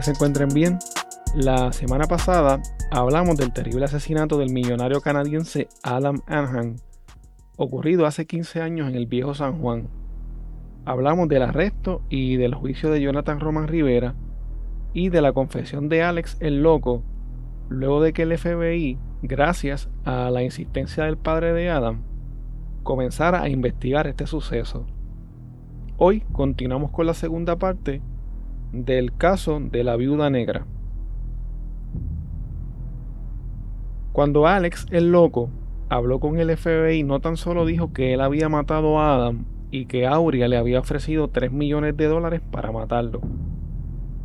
Que se encuentren bien. La semana pasada hablamos del terrible asesinato del millonario canadiense Adam Anhan, ocurrido hace 15 años en el viejo San Juan. Hablamos del arresto y del juicio de Jonathan Roman Rivera y de la confesión de Alex el Loco, luego de que el FBI, gracias a la insistencia del padre de Adam, comenzara a investigar este suceso. Hoy continuamos con la segunda parte del caso de la viuda negra. Cuando Alex el loco habló con el FBI, no tan solo dijo que él había matado a Adam y que Aurea le había ofrecido 3 millones de dólares para matarlo.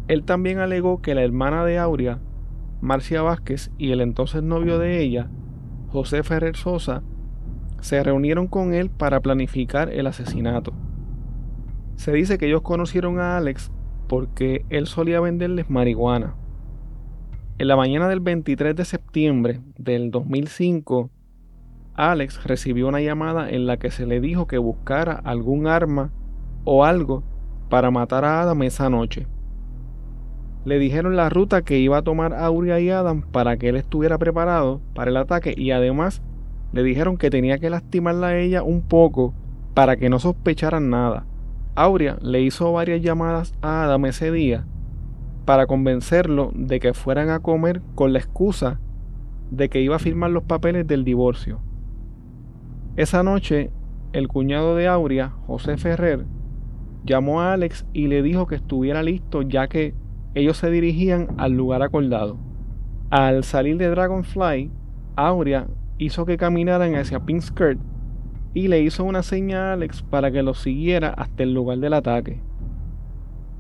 Él también alegó que la hermana de Aurea, Marcia Vázquez, y el entonces novio de ella, José Ferrer Sosa, se reunieron con él para planificar el asesinato. Se dice que ellos conocieron a Alex porque él solía venderles marihuana. En la mañana del 23 de septiembre del 2005, Alex recibió una llamada en la que se le dijo que buscara algún arma o algo para matar a Adam esa noche. Le dijeron la ruta que iba a tomar Aurea y Adam para que él estuviera preparado para el ataque y además le dijeron que tenía que lastimarla a ella un poco para que no sospecharan nada. Aurea le hizo varias llamadas a Adam ese día para convencerlo de que fueran a comer con la excusa de que iba a firmar los papeles del divorcio. Esa noche, el cuñado de Aurea, José Ferrer, llamó a Alex y le dijo que estuviera listo ya que ellos se dirigían al lugar acordado. Al salir de Dragonfly, Aurea hizo que caminaran hacia Pink Skirt y le hizo una seña a Alex para que lo siguiera hasta el lugar del ataque.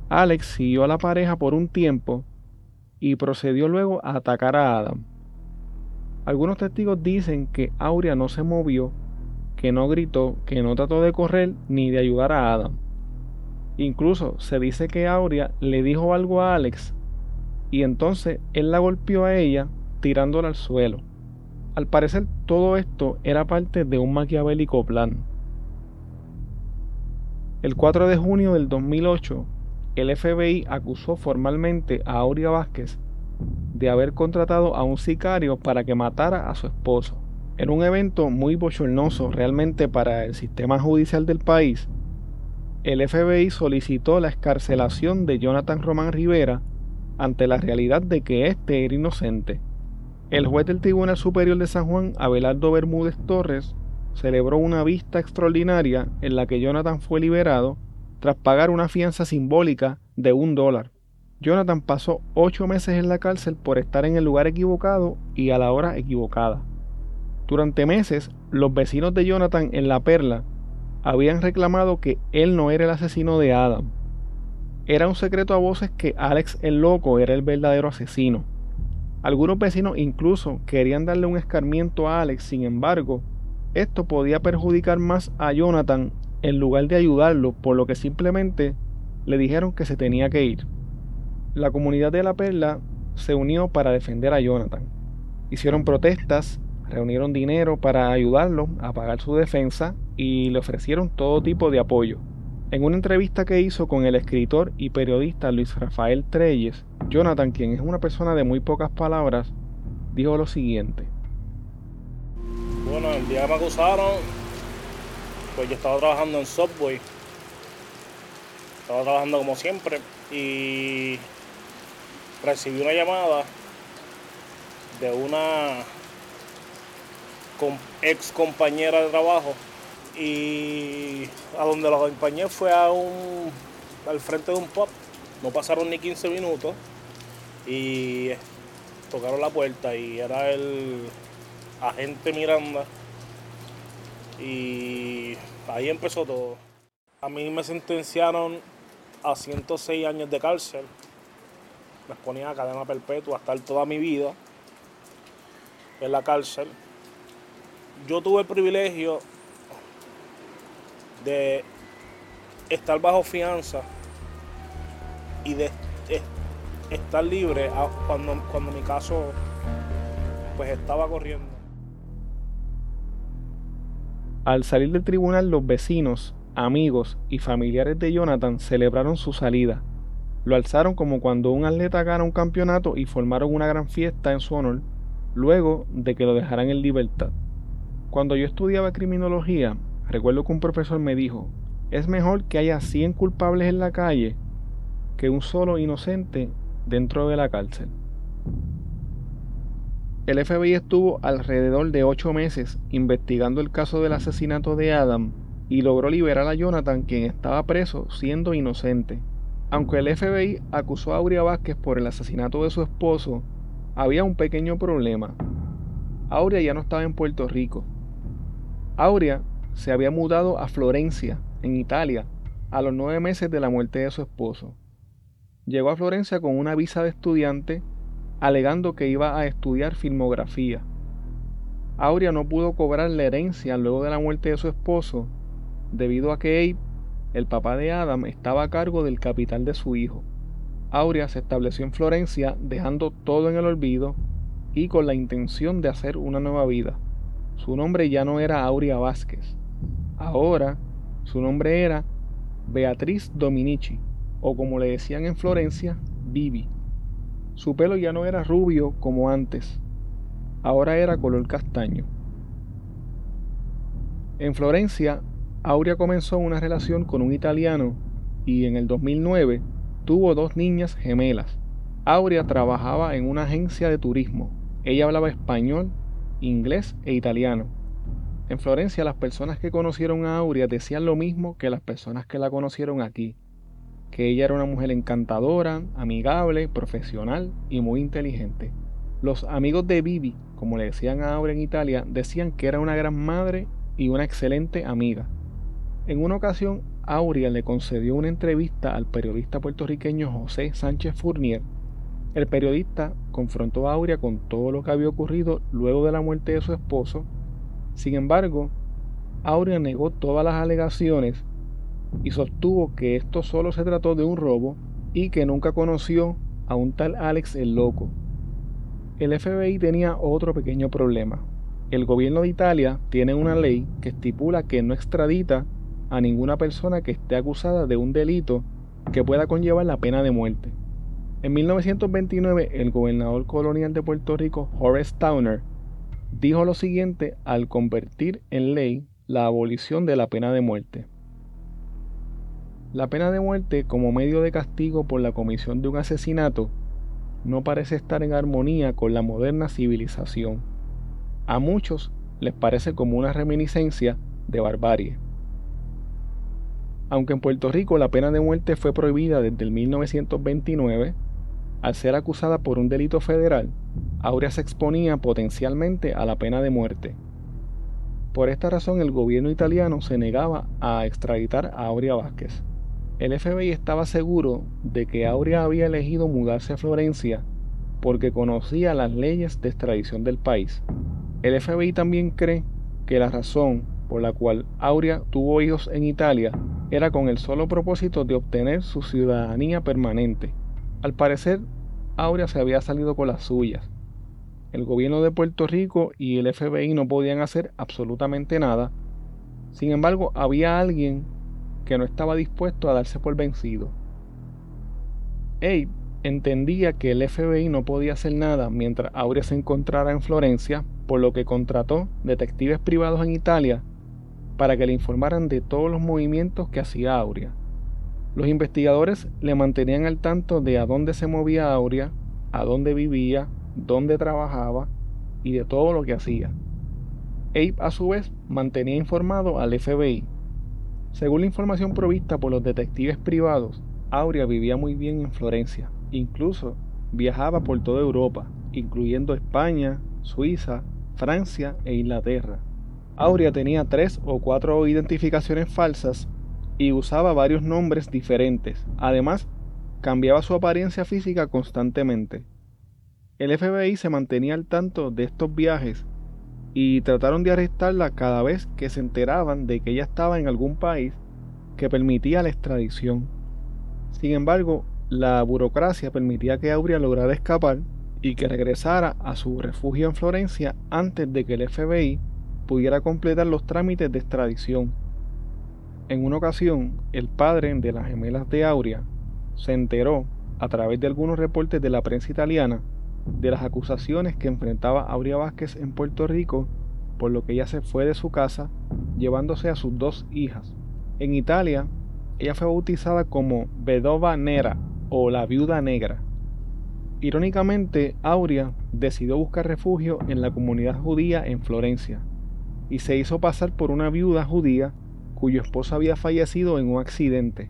Alex siguió a la pareja por un tiempo y procedió luego a atacar a Adam. Algunos testigos dicen que Aurea no se movió, que no gritó, que no trató de correr ni de ayudar a Adam. Incluso se dice que Aurea le dijo algo a Alex y entonces él la golpeó a ella tirándola al suelo. Al parecer todo esto era parte de un maquiavélico plan. El 4 de junio del 2008, el FBI acusó formalmente a Aurea Vázquez de haber contratado a un sicario para que matara a su esposo. En un evento muy bochornoso realmente para el sistema judicial del país, el FBI solicitó la escarcelación de Jonathan Román Rivera ante la realidad de que éste era inocente. El juez del Tribunal Superior de San Juan, Abelardo Bermúdez Torres, celebró una vista extraordinaria en la que Jonathan fue liberado tras pagar una fianza simbólica de un dólar. Jonathan pasó ocho meses en la cárcel por estar en el lugar equivocado y a la hora equivocada. Durante meses, los vecinos de Jonathan en La Perla habían reclamado que él no era el asesino de Adam. Era un secreto a voces que Alex el Loco era el verdadero asesino. Algunos vecinos incluso querían darle un escarmiento a Alex, sin embargo, esto podía perjudicar más a Jonathan en lugar de ayudarlo, por lo que simplemente le dijeron que se tenía que ir. La comunidad de La Perla se unió para defender a Jonathan. Hicieron protestas, reunieron dinero para ayudarlo a pagar su defensa y le ofrecieron todo tipo de apoyo. En una entrevista que hizo con el escritor y periodista Luis Rafael Treyes, Jonathan, quien es una persona de muy pocas palabras, dijo lo siguiente. Bueno, el día que me acusaron, pues yo estaba trabajando en Subway. Estaba trabajando como siempre y recibí una llamada de una ex compañera de trabajo y a donde los acompañé fue a un, al frente de un pub. No pasaron ni 15 minutos y tocaron la puerta y era el agente Miranda y ahí empezó todo. A mí me sentenciaron a 106 años de cárcel. Me ponía a cadena perpetua hasta toda mi vida en la cárcel. Yo tuve el privilegio de estar bajo fianza y de estar libre cuando, cuando mi caso pues estaba corriendo. Al salir del tribunal los vecinos, amigos y familiares de Jonathan celebraron su salida. Lo alzaron como cuando un atleta gana un campeonato y formaron una gran fiesta en su honor, luego de que lo dejaran en libertad. Cuando yo estudiaba criminología, recuerdo que un profesor me dijo, es mejor que haya 100 culpables en la calle que un solo inocente dentro de la cárcel. El FBI estuvo alrededor de ocho meses investigando el caso del asesinato de Adam y logró liberar a Jonathan, quien estaba preso siendo inocente. Aunque el FBI acusó a Aurea Vázquez por el asesinato de su esposo, había un pequeño problema. Aurea ya no estaba en Puerto Rico. Aurea se había mudado a Florencia, en Italia, a los nueve meses de la muerte de su esposo. Llegó a Florencia con una visa de estudiante, alegando que iba a estudiar filmografía. Aurea no pudo cobrar la herencia luego de la muerte de su esposo, debido a que Abe el papá de Adam estaba a cargo del capital de su hijo. Aurea se estableció en Florencia dejando todo en el olvido y con la intención de hacer una nueva vida. Su nombre ya no era Aurea Vázquez. Ahora su nombre era Beatriz Dominici, o como le decían en Florencia, Bibi. Su pelo ya no era rubio como antes, ahora era color castaño. En Florencia, Aurea comenzó una relación con un italiano y en el 2009 tuvo dos niñas gemelas. Aurea trabajaba en una agencia de turismo. Ella hablaba español, inglés e italiano. En Florencia las personas que conocieron a Aurea decían lo mismo que las personas que la conocieron aquí, que ella era una mujer encantadora, amigable, profesional y muy inteligente. Los amigos de Bibi, como le decían a Aurea en Italia, decían que era una gran madre y una excelente amiga. En una ocasión, Aurea le concedió una entrevista al periodista puertorriqueño José Sánchez Fournier. El periodista confrontó a Aurea con todo lo que había ocurrido luego de la muerte de su esposo. Sin embargo, Aurea negó todas las alegaciones y sostuvo que esto solo se trató de un robo y que nunca conoció a un tal Alex el Loco. El FBI tenía otro pequeño problema. El gobierno de Italia tiene una ley que estipula que no extradita a ninguna persona que esté acusada de un delito que pueda conllevar la pena de muerte. En 1929, el gobernador colonial de Puerto Rico, Horace Towner, dijo lo siguiente al convertir en ley la abolición de la pena de muerte. La pena de muerte como medio de castigo por la comisión de un asesinato no parece estar en armonía con la moderna civilización. A muchos les parece como una reminiscencia de barbarie. Aunque en Puerto Rico la pena de muerte fue prohibida desde el 1929, al ser acusada por un delito federal, Aurea se exponía potencialmente a la pena de muerte. Por esta razón el gobierno italiano se negaba a extraditar a Aurea Vázquez. El FBI estaba seguro de que Aurea había elegido mudarse a Florencia porque conocía las leyes de extradición del país. El FBI también cree que la razón por la cual Aurea tuvo hijos en Italia era con el solo propósito de obtener su ciudadanía permanente. Al parecer, Aurea se había salido con las suyas. El gobierno de Puerto Rico y el FBI no podían hacer absolutamente nada. Sin embargo, había alguien que no estaba dispuesto a darse por vencido. Abe entendía que el FBI no podía hacer nada mientras Aurea se encontrara en Florencia, por lo que contrató detectives privados en Italia para que le informaran de todos los movimientos que hacía Aurea. Los investigadores le mantenían al tanto de a dónde se movía Aurea, a dónde vivía, dónde trabajaba y de todo lo que hacía. Abe a su vez mantenía informado al FBI. Según la información provista por los detectives privados, Aurea vivía muy bien en Florencia, incluso viajaba por toda Europa, incluyendo España, Suiza, Francia e Inglaterra. Aurea tenía tres o cuatro identificaciones falsas y usaba varios nombres diferentes. Además, cambiaba su apariencia física constantemente. El FBI se mantenía al tanto de estos viajes y trataron de arrestarla cada vez que se enteraban de que ella estaba en algún país que permitía la extradición. Sin embargo, la burocracia permitía que Aurea lograra escapar y que regresara a su refugio en Florencia antes de que el FBI pudiera completar los trámites de extradición. En una ocasión, el padre de las gemelas de Aurea se enteró a través de algunos reportes de la prensa italiana, de las acusaciones que enfrentaba Aurea Vázquez en Puerto Rico, por lo que ella se fue de su casa, llevándose a sus dos hijas. En Italia, ella fue bautizada como Vedova Nera o la Viuda Negra. Irónicamente, Aurea decidió buscar refugio en la comunidad judía en Florencia y se hizo pasar por una viuda judía cuyo esposo había fallecido en un accidente.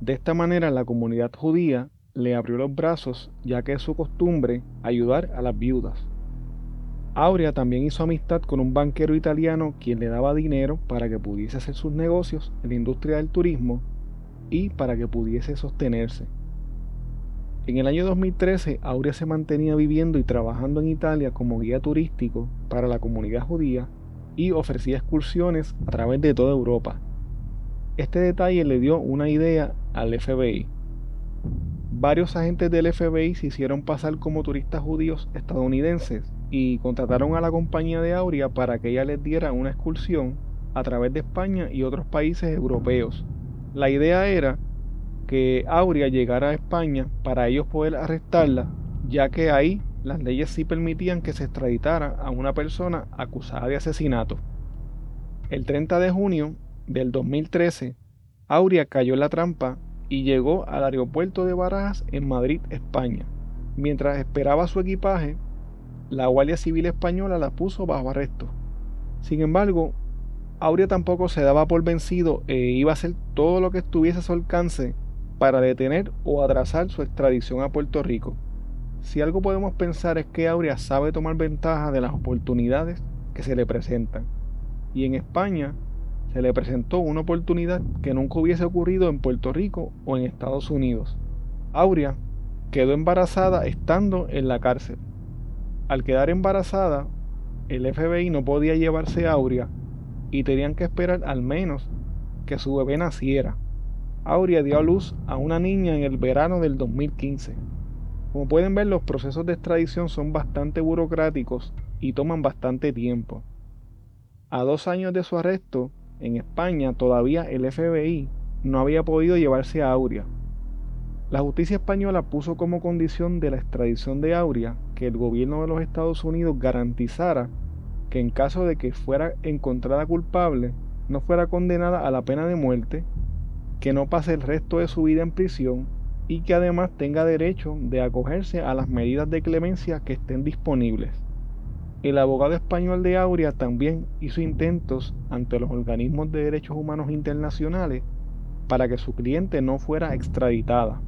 De esta manera la comunidad judía le abrió los brazos ya que es su costumbre ayudar a las viudas. Aurea también hizo amistad con un banquero italiano quien le daba dinero para que pudiese hacer sus negocios en la industria del turismo y para que pudiese sostenerse. En el año 2013, Aurea se mantenía viviendo y trabajando en Italia como guía turístico para la comunidad judía y ofrecía excursiones a través de toda Europa. Este detalle le dio una idea al FBI. Varios agentes del FBI se hicieron pasar como turistas judíos estadounidenses y contrataron a la compañía de Aurea para que ella les diera una excursión a través de España y otros países europeos. La idea era que Aurea llegara a España para ellos poder arrestarla, ya que ahí las leyes sí permitían que se extraditara a una persona acusada de asesinato. El 30 de junio del 2013, Aurea cayó en la trampa y llegó al aeropuerto de Barajas en Madrid, España. Mientras esperaba su equipaje, la Guardia Civil Española la puso bajo arresto. Sin embargo, Aurea tampoco se daba por vencido e iba a hacer todo lo que estuviese a su alcance para detener o atrasar su extradición a Puerto Rico. Si algo podemos pensar es que Aurea sabe tomar ventaja de las oportunidades que se le presentan. Y en España se le presentó una oportunidad que nunca hubiese ocurrido en Puerto Rico o en Estados Unidos. Aurea quedó embarazada estando en la cárcel. Al quedar embarazada, el FBI no podía llevarse a Aurea y tenían que esperar al menos que su bebé naciera. Aurea dio a luz a una niña en el verano del 2015. Como pueden ver, los procesos de extradición son bastante burocráticos y toman bastante tiempo. A dos años de su arresto, en España todavía el FBI no había podido llevarse a Aurea. La justicia española puso como condición de la extradición de Aurea que el gobierno de los Estados Unidos garantizara que en caso de que fuera encontrada culpable, no fuera condenada a la pena de muerte que no pase el resto de su vida en prisión y que además tenga derecho de acogerse a las medidas de clemencia que estén disponibles. El abogado español de Aurea también hizo intentos ante los organismos de derechos humanos internacionales para que su cliente no fuera extraditada.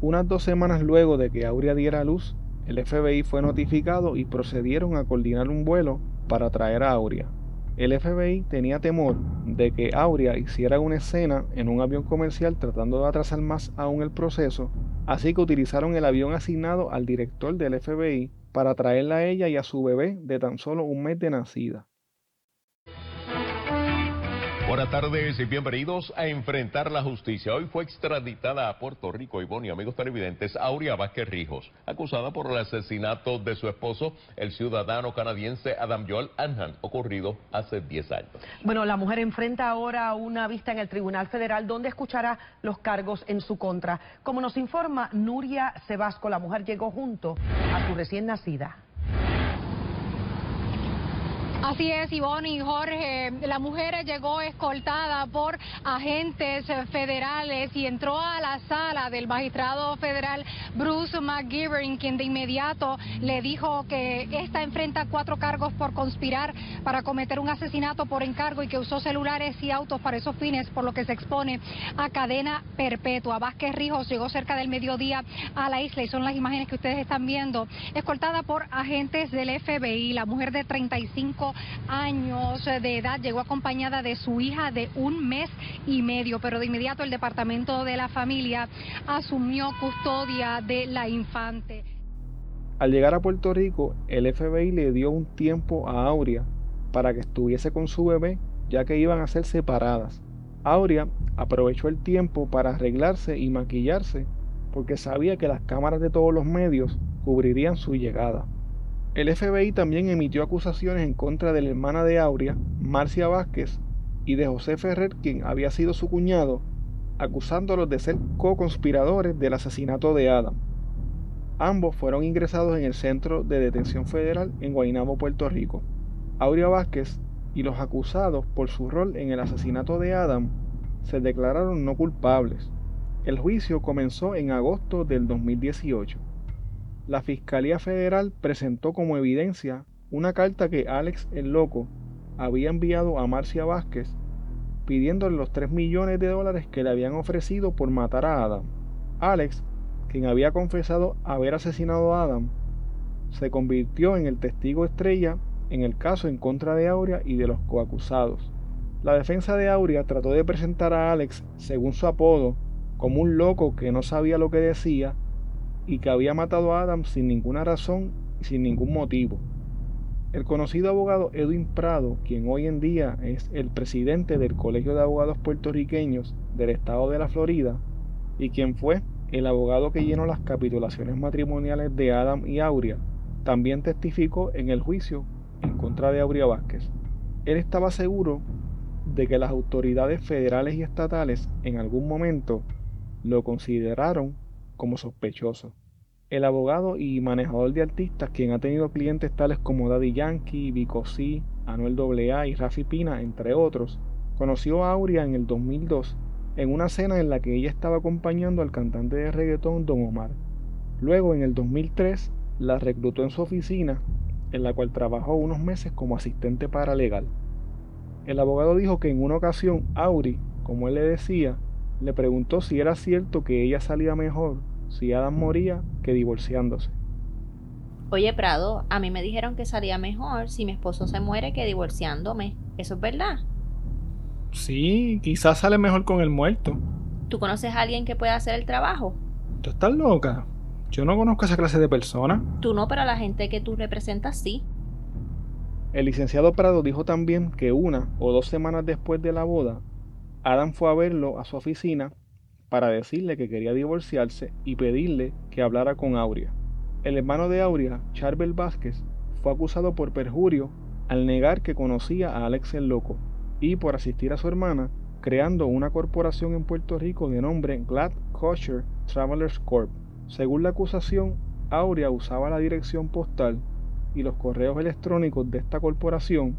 Unas dos semanas luego de que Aurea diera luz, el FBI fue notificado y procedieron a coordinar un vuelo para traer a Aurea. El FBI tenía temor de que Aurea hiciera una escena en un avión comercial tratando de atrasar más aún el proceso, así que utilizaron el avión asignado al director del FBI para traerla a ella y a su bebé de tan solo un mes de nacida. Buenas tardes y bienvenidos a Enfrentar la Justicia. Hoy fue extraditada a Puerto Rico, y amigos televidentes, Aurea Vázquez Rijos, acusada por el asesinato de su esposo, el ciudadano canadiense Adam Joel Anhan, ocurrido hace 10 años. Bueno, la mujer enfrenta ahora una vista en el Tribunal Federal donde escuchará los cargos en su contra. Como nos informa Nuria Sebasco, la mujer llegó junto a su recién nacida. Así es, Ivonne y Jorge. La mujer llegó escoltada por agentes federales y entró a la sala del magistrado federal Bruce McGivern, quien de inmediato le dijo que esta enfrenta cuatro cargos por conspirar para cometer un asesinato por encargo y que usó celulares y autos para esos fines, por lo que se expone a cadena perpetua. Vázquez Rijos llegó cerca del mediodía a la isla y son las imágenes que ustedes están viendo, escoltada por agentes del FBI. La mujer de 35 años de edad, llegó acompañada de su hija de un mes y medio, pero de inmediato el departamento de la familia asumió custodia de la infante. Al llegar a Puerto Rico, el FBI le dio un tiempo a Aurea para que estuviese con su bebé, ya que iban a ser separadas. Aurea aprovechó el tiempo para arreglarse y maquillarse, porque sabía que las cámaras de todos los medios cubrirían su llegada. El FBI también emitió acusaciones en contra de la hermana de Aurea, Marcia Vázquez, y de José Ferrer, quien había sido su cuñado, acusándolos de ser co-conspiradores del asesinato de Adam. Ambos fueron ingresados en el Centro de Detención Federal en Guaynabo, Puerto Rico. Aurea Vázquez y los acusados por su rol en el asesinato de Adam se declararon no culpables. El juicio comenzó en agosto del 2018. La Fiscalía Federal presentó como evidencia una carta que Alex el Loco había enviado a Marcia Vázquez pidiéndole los 3 millones de dólares que le habían ofrecido por matar a Adam. Alex, quien había confesado haber asesinado a Adam, se convirtió en el testigo estrella en el caso en contra de Aurea y de los coacusados. La defensa de Aurea trató de presentar a Alex, según su apodo, como un loco que no sabía lo que decía y que había matado a Adam sin ninguna razón y sin ningún motivo. El conocido abogado Edwin Prado, quien hoy en día es el presidente del Colegio de Abogados Puertorriqueños del estado de la Florida, y quien fue el abogado que llenó las capitulaciones matrimoniales de Adam y Aurea, también testificó en el juicio en contra de Aurea Vázquez. Él estaba seguro de que las autoridades federales y estatales en algún momento lo consideraron como sospechoso. El abogado y manejador de artistas, quien ha tenido clientes tales como Daddy Yankee, Vico C, Anuel AA y Rafi Pina, entre otros, conoció a Aurea en el 2002 en una cena en la que ella estaba acompañando al cantante de reggaetón Don Omar. Luego, en el 2003, la reclutó en su oficina, en la cual trabajó unos meses como asistente paralegal. El abogado dijo que en una ocasión Auri, como él le decía, le preguntó si era cierto que ella salía mejor si Adam moría que divorciándose. Oye, Prado, a mí me dijeron que salía mejor si mi esposo se muere que divorciándome. ¿Eso es verdad? Sí, quizás sale mejor con el muerto. ¿Tú conoces a alguien que pueda hacer el trabajo? ¿Tú estás loca? Yo no conozco a esa clase de persona. Tú no, pero la gente que tú representas sí. El licenciado Prado dijo también que una o dos semanas después de la boda, Adam fue a verlo a su oficina para decirle que quería divorciarse y pedirle que hablara con Aurea. El hermano de Aurea, Charbel Vázquez, fue acusado por perjurio al negar que conocía a Alex el Loco y por asistir a su hermana creando una corporación en Puerto Rico de nombre Glad Kosher Travelers Corp. Según la acusación, Aurea usaba la dirección postal y los correos electrónicos de esta corporación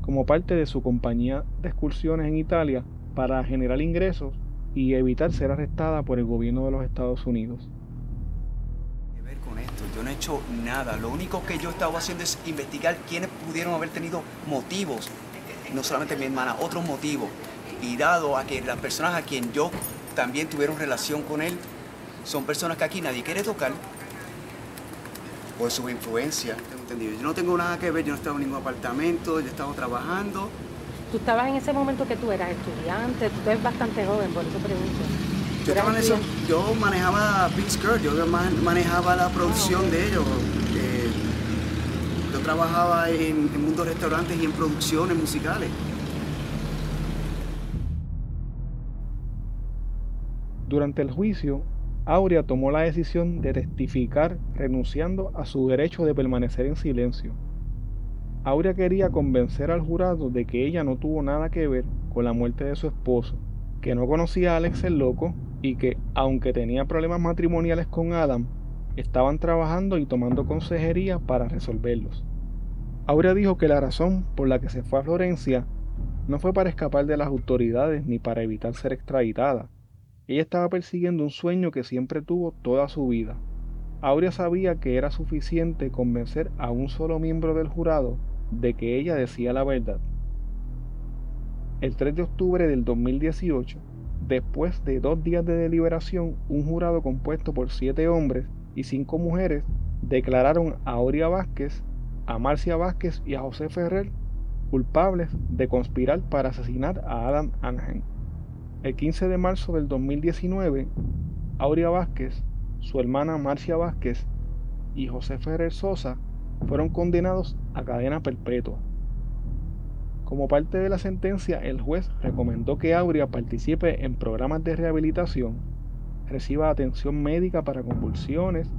como parte de su compañía de excursiones en Italia para generar ingresos y evitar ser arrestada por el gobierno de los Estados Unidos. ver con esto, yo no he hecho nada. Lo único que yo he estado haciendo es investigar quiénes pudieron haber tenido motivos, no solamente mi hermana, otros motivos. Y dado a que las personas a quien yo también tuvieron relación con él, son personas que aquí nadie quiere tocar por su influencia. Yo no tengo nada que ver, yo no estaba en ningún apartamento, yo estaba trabajando tú estabas en ese momento que tú eras estudiante, tú eres bastante joven, por eso pregunto. Yo, estaba en eso, yo manejaba Big Skirt, yo manejaba la producción ah, de ellos. Eh, yo trabajaba en, en mundo restaurantes y en producciones musicales. Durante el juicio, Aurea tomó la decisión de testificar renunciando a su derecho de permanecer en silencio. Aurea quería convencer al jurado de que ella no tuvo nada que ver con la muerte de su esposo, que no conocía a Alex el loco y que, aunque tenía problemas matrimoniales con Adam, estaban trabajando y tomando consejería para resolverlos. Aurea dijo que la razón por la que se fue a Florencia no fue para escapar de las autoridades ni para evitar ser extraditada. Ella estaba persiguiendo un sueño que siempre tuvo toda su vida. Aurea sabía que era suficiente convencer a un solo miembro del jurado de que ella decía la verdad. El 3 de octubre del 2018, después de dos días de deliberación, un jurado compuesto por siete hombres y cinco mujeres declararon a Aurea Vázquez, a Marcia Vázquez y a José Ferrer culpables de conspirar para asesinar a Adam Ángel. El 15 de marzo del 2019, Aurea Vázquez, su hermana Marcia Vázquez y José Ferrer Sosa fueron condenados a cadena perpetua. Como parte de la sentencia, el juez recomendó que Aurea participe en programas de rehabilitación, reciba atención médica para convulsiones,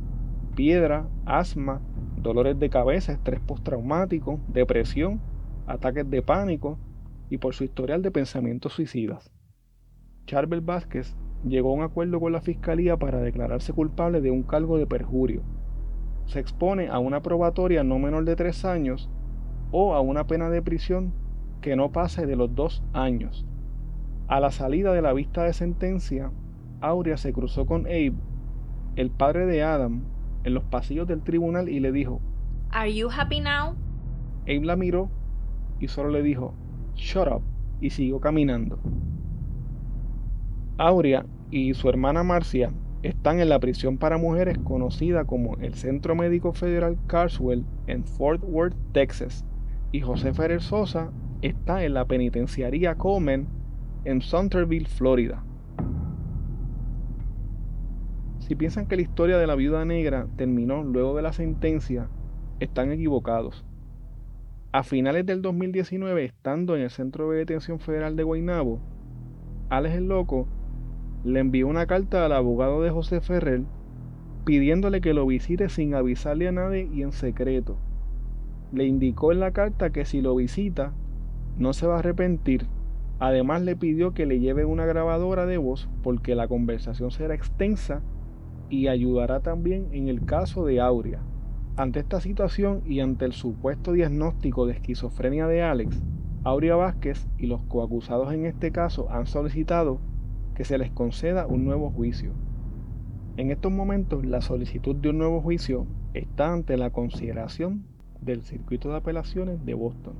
piedra, asma, dolores de cabeza, estrés postraumático, depresión, ataques de pánico y por su historial de pensamientos suicidas. Charbel Vázquez llegó a un acuerdo con la fiscalía para declararse culpable de un cargo de perjurio. Se expone a una probatoria no menor de tres años o a una pena de prisión que no pase de los dos años. A la salida de la vista de sentencia, Aurea se cruzó con Abe, el padre de Adam, en los pasillos del tribunal y le dijo, Are you happy now? Abe la miró y solo le dijo, Shut up, y siguió caminando. Aurea y su hermana Marcia están en la prisión para mujeres conocida como el Centro Médico Federal Carswell en Fort Worth, Texas, y José Ferrer Sosa está en la penitenciaría Coleman en Centerville, Florida. Si piensan que la historia de la viuda negra terminó luego de la sentencia, están equivocados. A finales del 2019, estando en el Centro de Detención Federal de Guaynabo, Alex el Loco le envió una carta al abogado de José Ferrer pidiéndole que lo visite sin avisarle a nadie y en secreto. Le indicó en la carta que si lo visita, no se va a arrepentir. Además le pidió que le lleve una grabadora de voz porque la conversación será extensa y ayudará también en el caso de Aurea. Ante esta situación y ante el supuesto diagnóstico de esquizofrenia de Alex, Aurea Vázquez y los coacusados en este caso han solicitado que se les conceda un nuevo juicio. En estos momentos, la solicitud de un nuevo juicio está ante la consideración del Circuito de Apelaciones de Boston.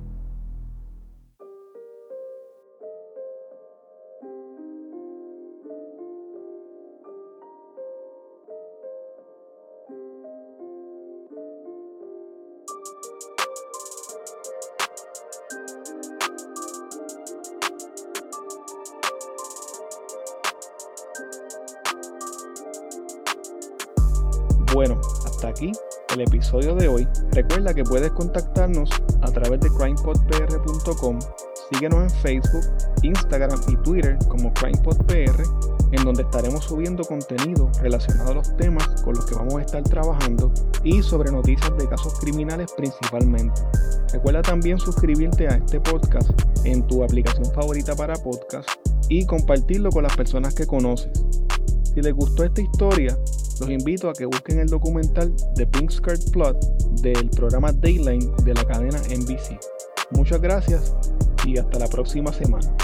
Bueno, hasta aquí el episodio de hoy. Recuerda que puedes contactarnos a través de crimepodpr.com. Síguenos en Facebook, Instagram y Twitter como CrimePodPR, en donde estaremos subiendo contenido relacionado a los temas con los que vamos a estar trabajando y sobre noticias de casos criminales principalmente. Recuerda también suscribirte a este podcast en tu aplicación favorita para podcast y compartirlo con las personas que conoces. Si les gustó esta historia, los invito a que busquen el documental The Pink Skirt Plot del programa Dayline de la cadena NBC. Muchas gracias y hasta la próxima semana.